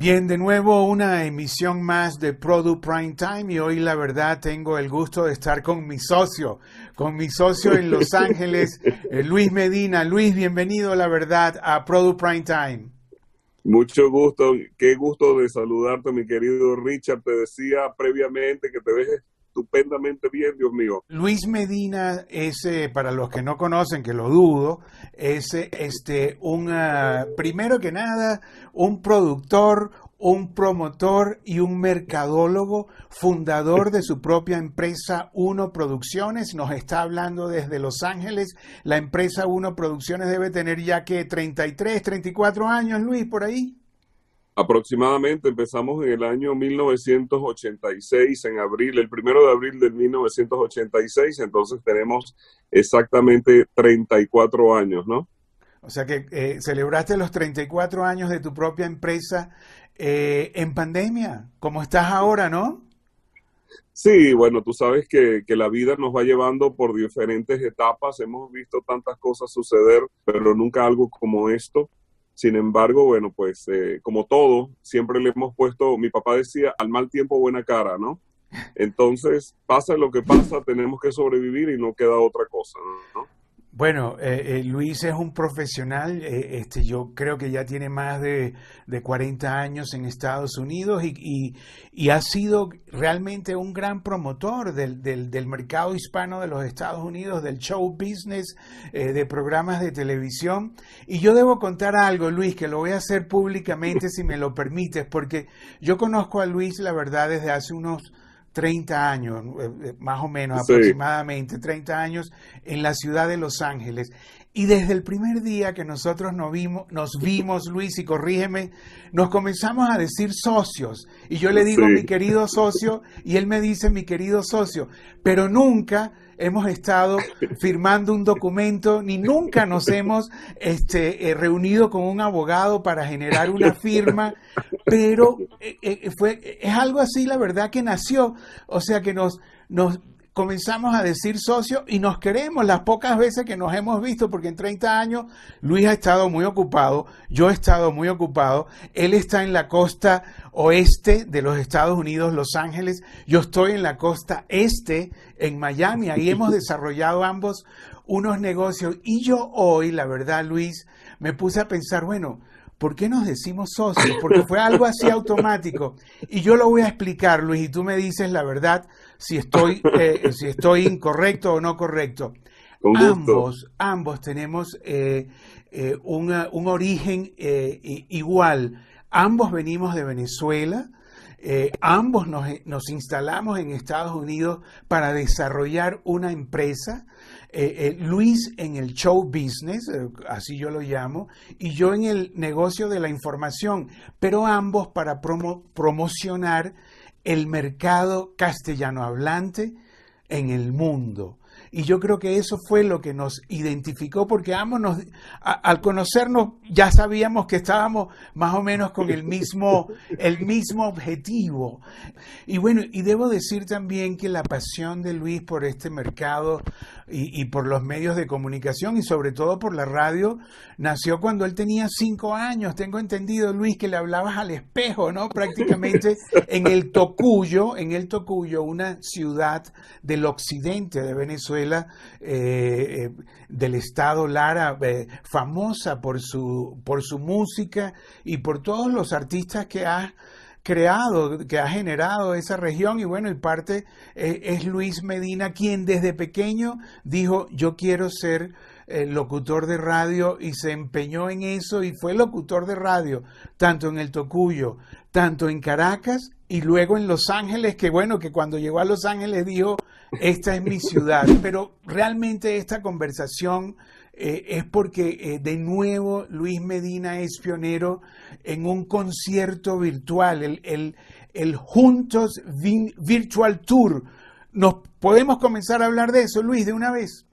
Bien, de nuevo una emisión más de Product Prime Time y hoy la verdad tengo el gusto de estar con mi socio, con mi socio en Los Ángeles, eh, Luis Medina. Luis, bienvenido la verdad a Product Prime Time. Mucho gusto, qué gusto de saludarte mi querido Richard. Te decía previamente que te ves estupendamente bien, Dios mío. Luis Medina es, eh, para los que no conocen, que lo dudo, es eh, este, un, ah, primero que nada, un productor, un promotor y un mercadólogo, fundador de su propia empresa Uno Producciones. Nos está hablando desde Los Ángeles. La empresa Uno Producciones debe tener ya que 33, 34 años, Luis, por ahí. Aproximadamente empezamos en el año 1986, en abril, el primero de abril de 1986, entonces tenemos exactamente 34 años, ¿no? O sea que eh, celebraste los 34 años de tu propia empresa eh, en pandemia, como estás ahora, ¿no? Sí, bueno, tú sabes que, que, la vida nos va llevando por diferentes etapas, hemos visto tantas cosas suceder, pero nunca algo como esto. Sin embargo, bueno, pues eh, como todo, siempre le hemos puesto, mi papá decía, al mal tiempo buena cara, ¿no? Entonces, pasa lo que pasa, tenemos que sobrevivir y no queda otra cosa, ¿no? Bueno, eh, eh, Luis es un profesional, eh, este, yo creo que ya tiene más de, de 40 años en Estados Unidos y, y, ha sido realmente un gran promotor del, del, del, mercado hispano de los Estados Unidos, del show business, de programas de televisión. Y yo debo contar algo, Luis, que lo voy a hacer públicamente si me lo permites, porque yo conozco a Luis, la verdad, desde hace unos 30 años, eh, eh, más o menos aproximadamente 30 años, en la ciudad de Los Ángeles. Y desde el primer día que nosotros nos vimos, nos vimos, Luis, y corrígeme, nos comenzamos a decir socios. Y yo le digo mi querido socio, y él me dice mi querido socio, pero nunca hemos estado firmando un documento, ni nunca nos hemos este, eh, reunido con un abogado para generar una firma, pero eh, eh, fue, es algo así, la verdad, que nació, o sea, que nos, nos comenzamos a decir socio y nos queremos las pocas veces que nos hemos visto, porque en 30 años Luis ha estado muy ocupado, yo he estado muy ocupado, él está en la costa oeste de los Estados Unidos, Los Ángeles, yo estoy en la costa este, en Miami, ahí hemos desarrollado ambos unos negocios y yo hoy, la verdad Luis, me puse a pensar, bueno, ¿por qué nos decimos socios? Porque fue algo así automático. Y yo lo voy a explicar, Luis, y tú me dices la verdad si estoy, eh, si estoy incorrecto o no correcto. Ambos, ambos tenemos eh, eh, un origen igual. Ambos venimos de Venezuela. ambos nos, nos, instalamos en Estados Unidos para desarrollar una empresa. Luis en el show business, así yo lo llamo, y yo en el negocio de la información, pero ambos para promocionar el mercado castellano hablante en el mundo. Y yo creo que eso fue lo que nos identificó, porque ambos nos, al conocernos ya sabíamos que estábamos más o menos con el mismo, el mismo objetivo. Y bueno, y debo decir también que la pasión de Luis por este mercado y, y por los medios de comunicación y sobre todo por la radio nació cuando él tenía cinco años. Tengo entendido, Luis, que le hablabas al espejo, ¿no? Prácticamente en el Tocuyo, en el Tocuyo, una ciudad del occidente de Venezuela eh, eh, del estado Lara, eh, famosa por su, por su música y por todos los artistas que ha creado, que ha generado esa región. Y bueno, y parte es Luis Medina quien desde pequeño dijo yo quiero ser locutor de radio y se empeñó en eso y fue locutor de radio tanto en el Tocuyo, tanto en Caracas y luego en Los Ángeles, que bueno, que cuando llegó a Los Ángeles dijo esta es mi ciudad. Pero realmente esta conversación eh, es porque eh, de nuevo Luis Medina es pionero en un concierto virtual, el, el, Juntos Virtual Tour. ¿Nos podemos comenzar a hablar de eso, Luis, de una vez?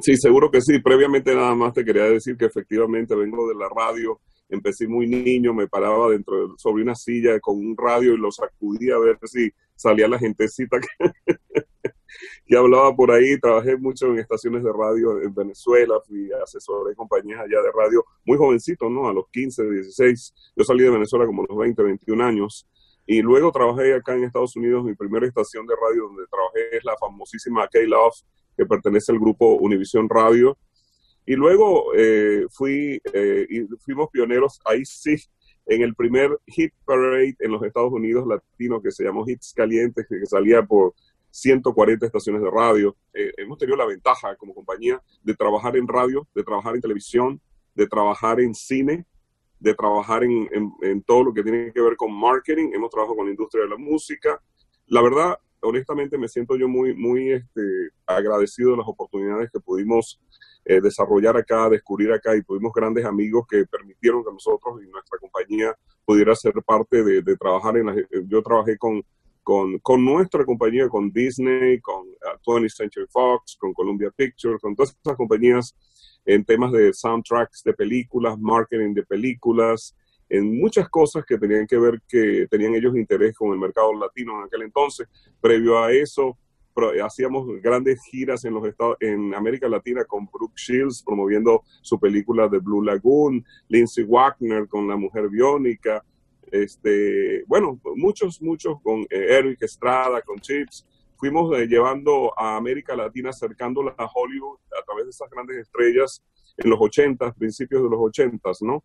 Sí, seguro que sí. Previamente nada más te quería decir que efectivamente vengo de la radio empecé muy niño, me paraba dentro sobre una silla con un radio y lo sacudía a ver si salía la gentecita que hablaba por ahí. Trabajé mucho en estaciones de radio en Venezuela, fui asesor de compañías allá de radio, muy jovencito, ¿no? A los 15, 16. Yo salí de Venezuela como a los 20, 21 años. Y luego trabajé acá en Estados Unidos, mi primera estación de radio donde trabajé es la famosísima K-Love, que pertenece al grupo Univision Radio. Y luego eh, fui, eh, y fuimos pioneros, ahí sí, en el primer hit parade en los Estados Unidos latino que se llamó Hits Calientes, que salía por 140 estaciones de radio. Eh, hemos tenido la ventaja como compañía de trabajar en radio, de trabajar en televisión, de trabajar en cine, de trabajar en, en, todo lo que tiene que ver con marketing. Hemos trabajado con la industria de la música. La verdad, honestamente, me siento yo muy, muy este, agradecido de las oportunidades que pudimos eh, desarrollar acá, descubrir acá y tuvimos grandes amigos que permitieron que nosotros y nuestra compañía pudiera ser parte de, trabajar en la, yo trabajé con con, con, nuestra compañía, con Disney, con 20th uh, Century Fox, con Columbia Pictures, con todas estas compañías en temas de soundtracks de películas, marketing de películas, en muchas cosas que tenían que ver que tenían ellos interés con el mercado latino en aquel entonces. Previo a eso, hacíamos grandes giras en los estados, en América Latina con Brooke Shields promoviendo su película de Blue Lagoon, Lindsay Wagner con La Mujer Biónica, este, bueno, muchos, muchos con eh, Eric Estrada, con Chips. Fuimos eh, llevando a América Latina, acercándola a Hollywood a través de esas grandes estrellas en los 80, principios de los 80, ¿no?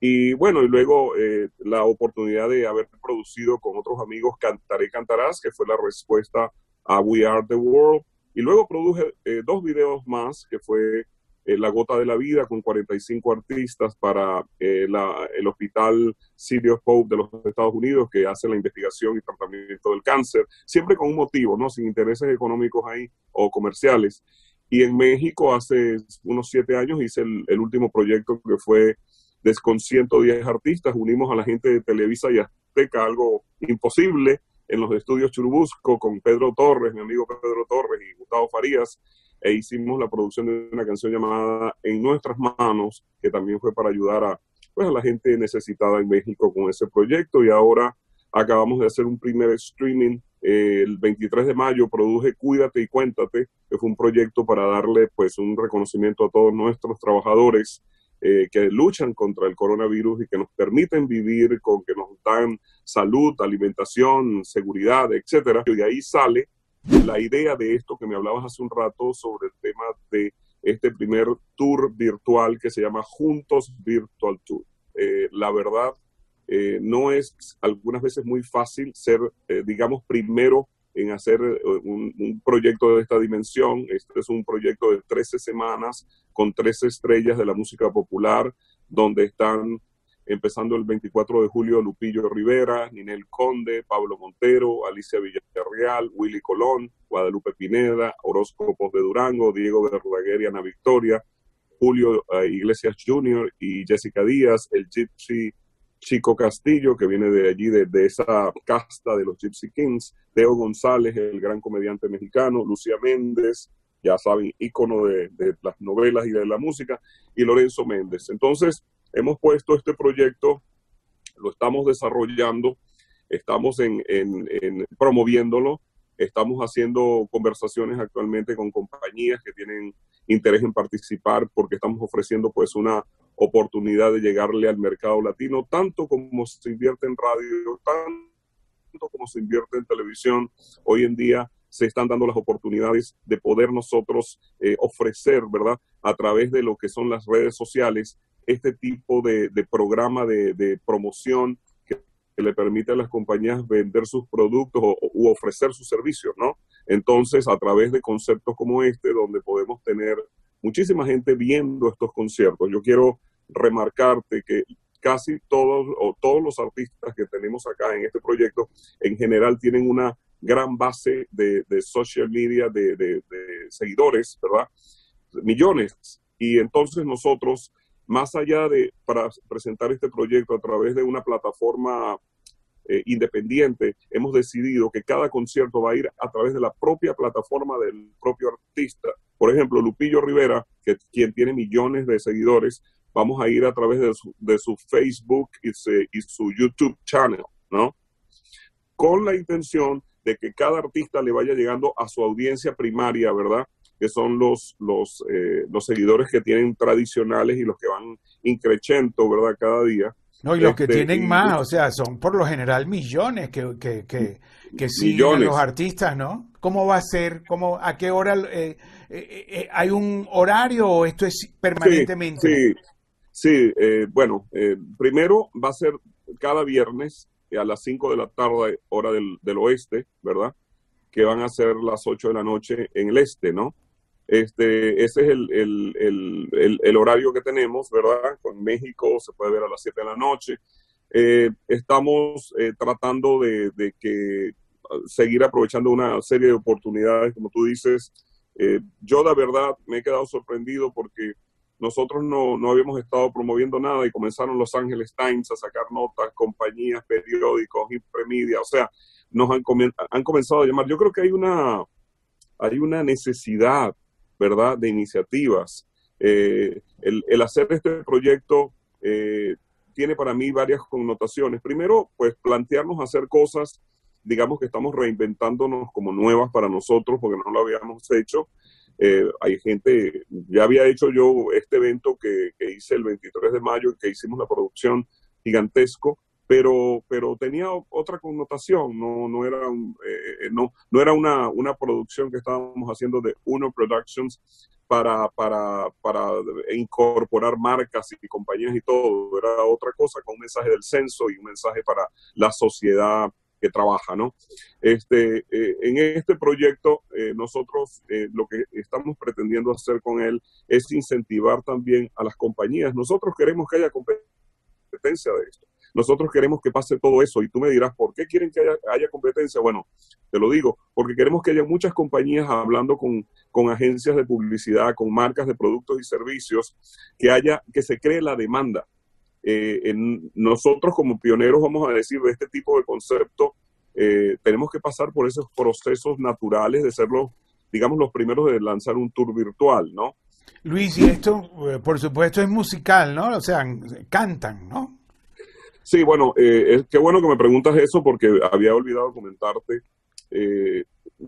Y bueno, y luego eh, la oportunidad de haber producido con otros amigos Cantaré Cantarás, que fue la respuesta a We Are the World. Y luego produje dos videos más, que fue eh, la Gota de la Vida con 45 artistas para eh, el Hospital City of Hope de los Estados Unidos que hace la investigación y tratamiento del cáncer, siempre con un motivo, ¿no? Sin intereses económicos ahí o comerciales. Y en México hace unos siete años hice el, último proyecto que fue con 110 artistas, unimos a la gente de Televisa y Azteca, algo imposible, en los estudios Churubusco con Pedro Torres, mi amigo Pedro Torres y Gustavo Farías, e hicimos la producción de una canción llamada En nuestras manos, que también fue para ayudar a, pues, a la gente necesitada en México con ese proyecto y ahora acabamos de hacer un primer streaming eh, el 23 de mayo produje Cuídate y Cuéntate, que fue un proyecto para darle pues un reconocimiento a todos nuestros trabajadores eh, que luchan contra el coronavirus y que nos permiten vivir con que nos dan salud, alimentación, seguridad, etcétera. Y de ahí sale la idea de esto que me hablabas hace un rato sobre el tema de este primer tour virtual que se llama Juntos Virtual Tour. Eh, la verdad, eh, no es algunas veces muy fácil ser, eh, digamos, primero en hacer un, un, proyecto de esta dimensión. Este es un proyecto de 13 semanas con 13 estrellas de la música popular, donde están empezando el 24 de julio Lupillo Rivera, Ninel Conde, Pablo Montero, Alicia Villarreal, Willy Colón, Guadalupe Pineda, Horóscopos de Durango, Diego Verdaguer y Ana Victoria, Julio eh, Iglesias Jr. y Jessica Díaz, el Gypsy Chico Castillo, que viene de allí, de, esa casta de los Gypsy Kings, Teo González, el gran comediante mexicano, Lucía Méndez, ya saben, ícono de, las novelas y de la música, y Lorenzo Méndez. Entonces, hemos puesto este proyecto, lo estamos desarrollando, estamos en, promoviéndolo, estamos haciendo conversaciones actualmente con compañías que tienen interés en participar porque estamos ofreciendo pues una oportunidad de llegarle al mercado latino, tanto como se invierte en radio, tanto como se invierte en televisión. Hoy en día se están dando las oportunidades de poder nosotros eh, ofrecer, ¿verdad? A través de lo que son las redes sociales, este tipo de, programa de, promoción que, le permite a las compañías vender sus productos o, u ofrecer sus servicios, ¿no? Entonces, a través de conceptos como este, donde podemos tener muchísima gente viendo estos conciertos, yo quiero remarcarte que casi todos o todos los artistas que tenemos acá en este proyecto en general tienen una gran base de, social media, de, de, seguidores, ¿verdad? Millones. Y entonces nosotros más allá de para presentar este proyecto a través de una plataforma eh, independiente, hemos decidido que cada concierto va a ir a través de la propia plataforma del propio artista. Por ejemplo, Lupillo Rivera, quien tiene millones de seguidores, vamos a ir a través de su, Facebook y, su YouTube channel, ¿no? Con la intención de que cada artista le vaya llegando a su audiencia primaria, ¿verdad? Que son los, los, eh, los seguidores que tienen tradicionales y los que van increchendo, ¿verdad? Cada día. No, y los que este, tienen más, o sea, son por lo general millones que, que, que, que siguen los artistas, ¿no? ¿Cómo va a ser? ¿Cómo, ¿A qué hora? Eh, eh, ¿Hay un horario o esto es permanentemente? Sí, sí, bueno, primero va a ser cada viernes a las 5 de la tarde, hora del, del, oeste, ¿verdad? Que van a ser las 8 de la noche en el este, ¿no? Este, ese es el, el, el, el horario que tenemos, ¿verdad? Con México se puede ver a las 7 de la noche. Eh, estamos eh, tratando de, de, que seguir aprovechando una serie de oportunidades, como tú dices. Eh, yo, la verdad, me he quedado sorprendido porque nosotros no, no, habíamos estado promoviendo nada y comenzaron Los Ángeles Times a sacar notas, compañías, periódicos, Impremedia, o sea, nos han, han comenzado a llamar. Yo creo que hay una, hay una necesidad, ¿verdad?, de iniciativas. Eh, el, hacer este proyecto eh, tiene para mí varias connotaciones. Primero, pues plantearnos hacer cosas, digamos que estamos reinventándonos como nuevas para nosotros porque no lo habíamos hecho. Eh, hay gente, ya había hecho yo este evento que, hice el 23 de mayo, que hicimos la producción gigantesco, pero, pero tenía otra connotación, no, no era, eh, no, no era una, una producción que estábamos haciendo de Uno Productions para, para, para incorporar marcas y compañías y todo, era otra cosa con un mensaje del censo y un mensaje para la sociedad que trabaja, ¿no? Este, eh, en este proyecto, eh, nosotros eh, lo que estamos pretendiendo hacer con él es incentivar también a las compañías. Nosotros queremos que haya competencia de esto. Nosotros queremos que pase todo eso y tú me dirás, ¿por qué quieren que haya, competencia? Bueno, te lo digo, porque queremos que haya muchas compañías hablando con, con agencias de publicidad, con marcas de productos y servicios, que haya, que se cree la demanda eh, nosotros como pioneros, vamos a decir, de este tipo de concepto, eh, tenemos que pasar por esos procesos naturales de ser los, digamos, los primeros de lanzar un tour virtual, ¿no? Luis, y esto, eh, por supuesto, es musical, ¿no? O sea, cantan, ¿no? Sí, bueno, es, qué bueno que me preguntas eso porque había olvidado comentarte.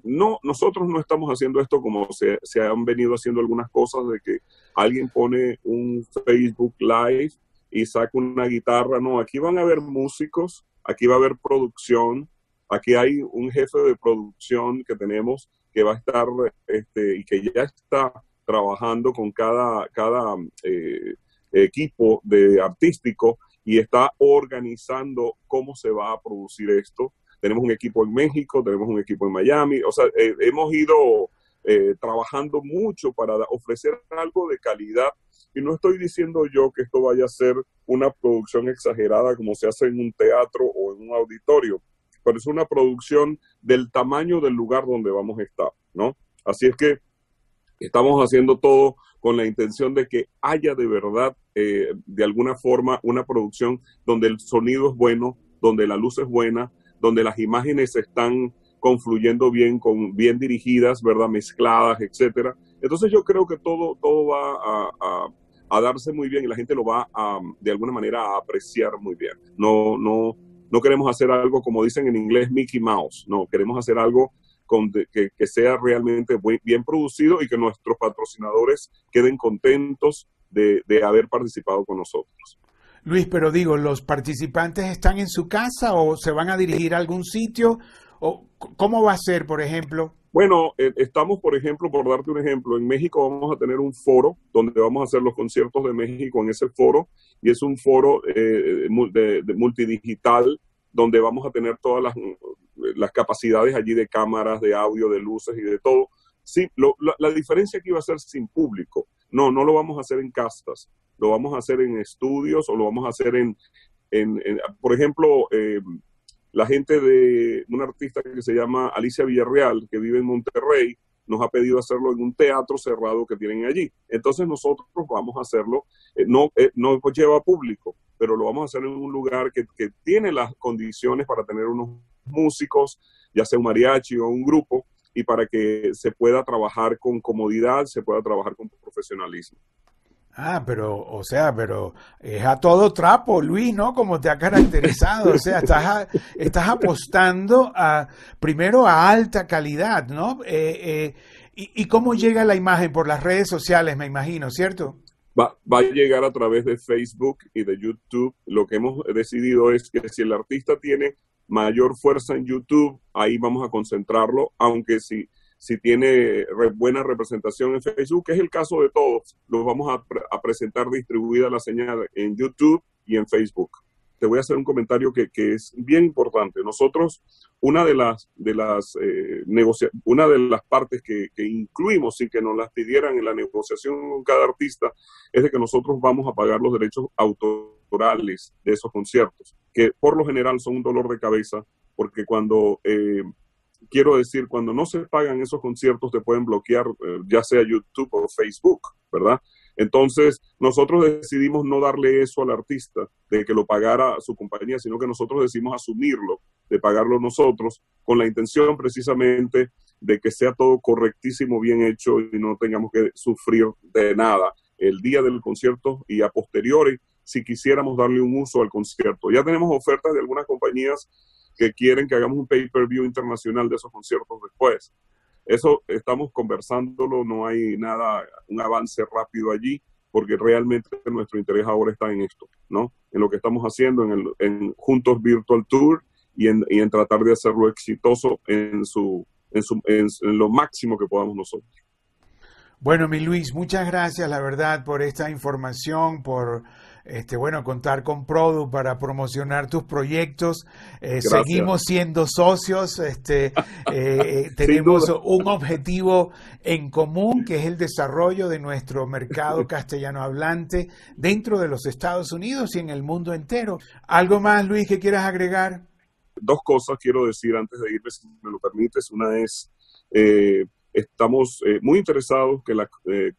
no, nosotros no estamos haciendo esto como se, se, han venido haciendo algunas cosas de que alguien pone un Facebook Live y saca una guitarra. No, aquí van a haber músicos, aquí va a haber producción, aquí hay un jefe de producción que tenemos que va a estar este, y que ya está trabajando con cada, cada eh, equipo de artístico y está organizando cómo se va a producir esto. Tenemos un equipo en México, tenemos un equipo en Miami, o sea, eh, hemos ido eh, trabajando mucho para ofrecer algo de calidad y no estoy diciendo yo que esto vaya a ser una producción exagerada como se hace en un teatro o en un auditorio, pero es una producción del tamaño del lugar donde vamos a estar, ¿no? Así es que estamos haciendo todo con la intención de que haya de verdad, eh, de alguna forma, una producción donde el sonido es bueno, donde la luz es buena, donde las imágenes están confluyendo bien, con, bien dirigidas, ¿verdad? Mezcladas, etcétera. Entonces yo creo que todo, todo va a, a darse muy bien y la gente lo va a, de alguna manera a apreciar muy bien. No, no, no queremos hacer algo como dicen en inglés Mickey Mouse, no, queremos hacer algo con que, que, sea realmente bien producido y que nuestros patrocinadores queden contentos de, de haber participado con nosotros. Luis, pero digo, ¿los participantes están en su casa o se van a dirigir a algún sitio? ¿O ¿Cómo va a ser, por ejemplo? Bueno, eh, estamos, por ejemplo, por darte un ejemplo, en México vamos a tener un foro donde vamos a hacer los conciertos de México en ese foro y es un foro eh, de, multidigital donde vamos a tener todas las, las, capacidades allí de cámaras, de audio, de luces y de todo. Sí, la, diferencia aquí va a ser sin público. No, no lo vamos a hacer en castas, lo vamos a hacer en estudios o lo vamos a hacer en, en, por ejemplo, eh, la gente de una artista que se llama Alicia Villarreal, que vive en Monterrey, nos ha pedido hacerlo en un teatro cerrado que tienen allí. Entonces nosotros vamos a hacerlo, eh, no, eh, no lleva público, pero lo vamos a hacer en un lugar que, que, tiene las condiciones para tener unos músicos, ya sea un mariachi o un grupo, y para que se pueda trabajar con comodidad, se pueda trabajar con profesionalismo. Ah, pero, o sea, pero es a todo trapo, Luis, ¿no? Como te ha caracterizado. O sea, estás, estás apostando a, primero a alta calidad, ¿no? Eh, eh, y, ¿Y cómo llega la imagen? Por las redes sociales, me imagino, ¿cierto? Va, va, a llegar a través de Facebook y de YouTube. Lo que hemos decidido es que si el artista tiene mayor fuerza en YouTube, ahí vamos a concentrarlo, aunque si si tiene buena representación en Facebook, que es el caso de todos, los vamos a, presentar distribuida la señal en YouTube y en Facebook. Te voy a hacer un comentario que, es bien importante. Nosotros, una de las, de las, eh, una de las partes que, que, incluimos sin que nos las pidieran en la negociación con cada artista es de que nosotros vamos a pagar los derechos autorales de esos conciertos, que por lo general son un dolor de cabeza, porque cuando eh, quiero decir, cuando no se pagan esos conciertos te pueden bloquear eh, ya sea YouTube o Facebook, ¿verdad? Entonces, nosotros decidimos no darle eso al artista, de que lo pagara su compañía, sino que nosotros decidimos asumirlo, de pagarlo nosotros, con la intención precisamente de que sea todo correctísimo, bien hecho y no tengamos que sufrir de nada el día del concierto y a posteriori si quisiéramos darle un uso al concierto. Ya tenemos ofertas de algunas compañías que quieren que hagamos un pay-per-view internacional de esos conciertos después. Eso estamos conversándolo, no hay nada, un avance rápido allí, porque realmente nuestro interés ahora está en esto, ¿no? En lo que estamos haciendo, en, en Juntos Virtual Tour y en, y en, tratar de hacerlo exitoso en, su, en, su, en lo máximo que podamos nosotros. Bueno, mi Luis, muchas gracias, la verdad, por esta información, por este, bueno, contar con Produ para promocionar tus proyectos. Eh, seguimos siendo socios, este, eh, eh, tenemos un objetivo en común que es el desarrollo de nuestro mercado castellano hablante dentro de los Estados Unidos y en el mundo entero. ¿Algo más, Luis, que quieras agregar? Dos cosas quiero decir antes de irme, si me lo permites. Una es, estamos muy interesados que las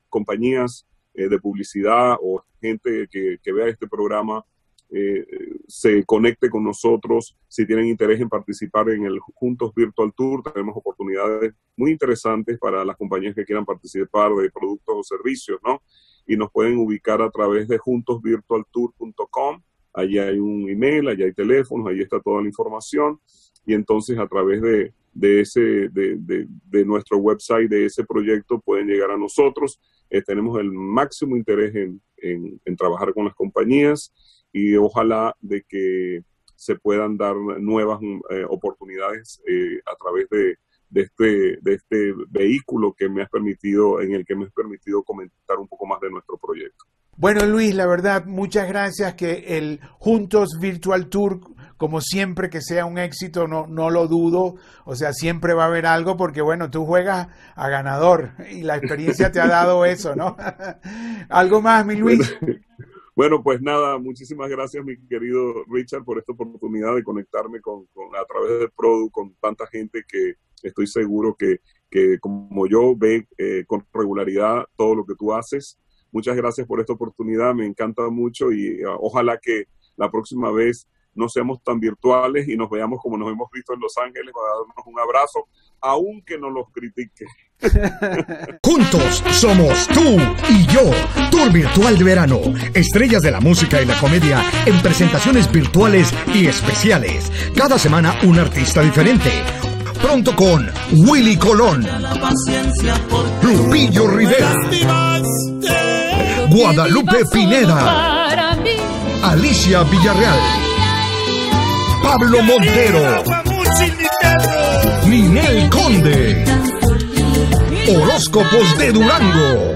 compañías eh, de publicidad o gente que, que vea este programa eh, se conecte con nosotros. Si tienen interés en participar en el Juntos Virtual Tour, tenemos oportunidades muy interesantes para las compañías que quieran participar de productos o servicios, ¿no? Y nos pueden ubicar a través de juntosvirtualtour.com. Allí hay un email, allí hay teléfonos, ahí está toda la información. Y entonces a través de, de, ese, de, de, de, nuestro website, de ese proyecto, pueden llegar a nosotros. Eh, tenemos el máximo interés en, en, trabajar con las compañías y ojalá de que se puedan dar nuevas eh, oportunidades eh, a través de, de, este, de este vehículo que me has permitido, en el que me has permitido comentar un poco más de nuestro proyecto. Bueno, Luis, la verdad, muchas gracias que el Juntos Virtual Tour como siempre que sea un éxito, no, no lo dudo, o sea, siempre va a haber algo porque, bueno, tú juegas a ganador y la experiencia te ha dado eso, ¿no? ¿Algo más, mi Luis? Bueno, pues nada, muchísimas gracias, mi querido Richard, por esta oportunidad de conectarme con, a través de Produ con tanta gente que estoy seguro que, que como yo ve eh, con regularidad todo lo que tú haces. Muchas gracias por esta oportunidad, me encanta mucho y uh, ojalá que la próxima vez no seamos tan virtuales y nos veamos como nos hemos visto en Los Ángeles para darnos un abrazo, aunque no los critique. Juntos somos tú y yo, Tour Virtual de Verano, estrellas de la música y la comedia en presentaciones virtuales y especiales. Cada semana un artista diferente. Pronto con Willy Colón, Lupillo Rivera, Guadalupe Pineda, Alicia Villarreal. Pablo Montero, Ninel Conde, Horóscopos de Durango,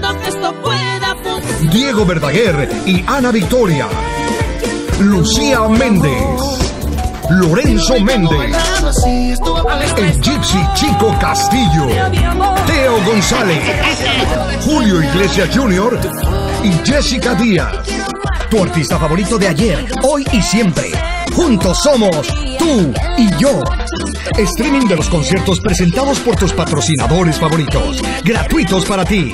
Diego Verdaguer y Ana Victoria, Lucía Méndez, Lorenzo Méndez, el Gypsy Chico Castillo, Teo González, Julio Iglesias Jr. y Jessica Díaz. Tu artista favorito de ayer, hoy y siempre. Juntos somos tú y yo. Streaming de los conciertos presentados por tus patrocinadores favoritos. Gratuitos para ti.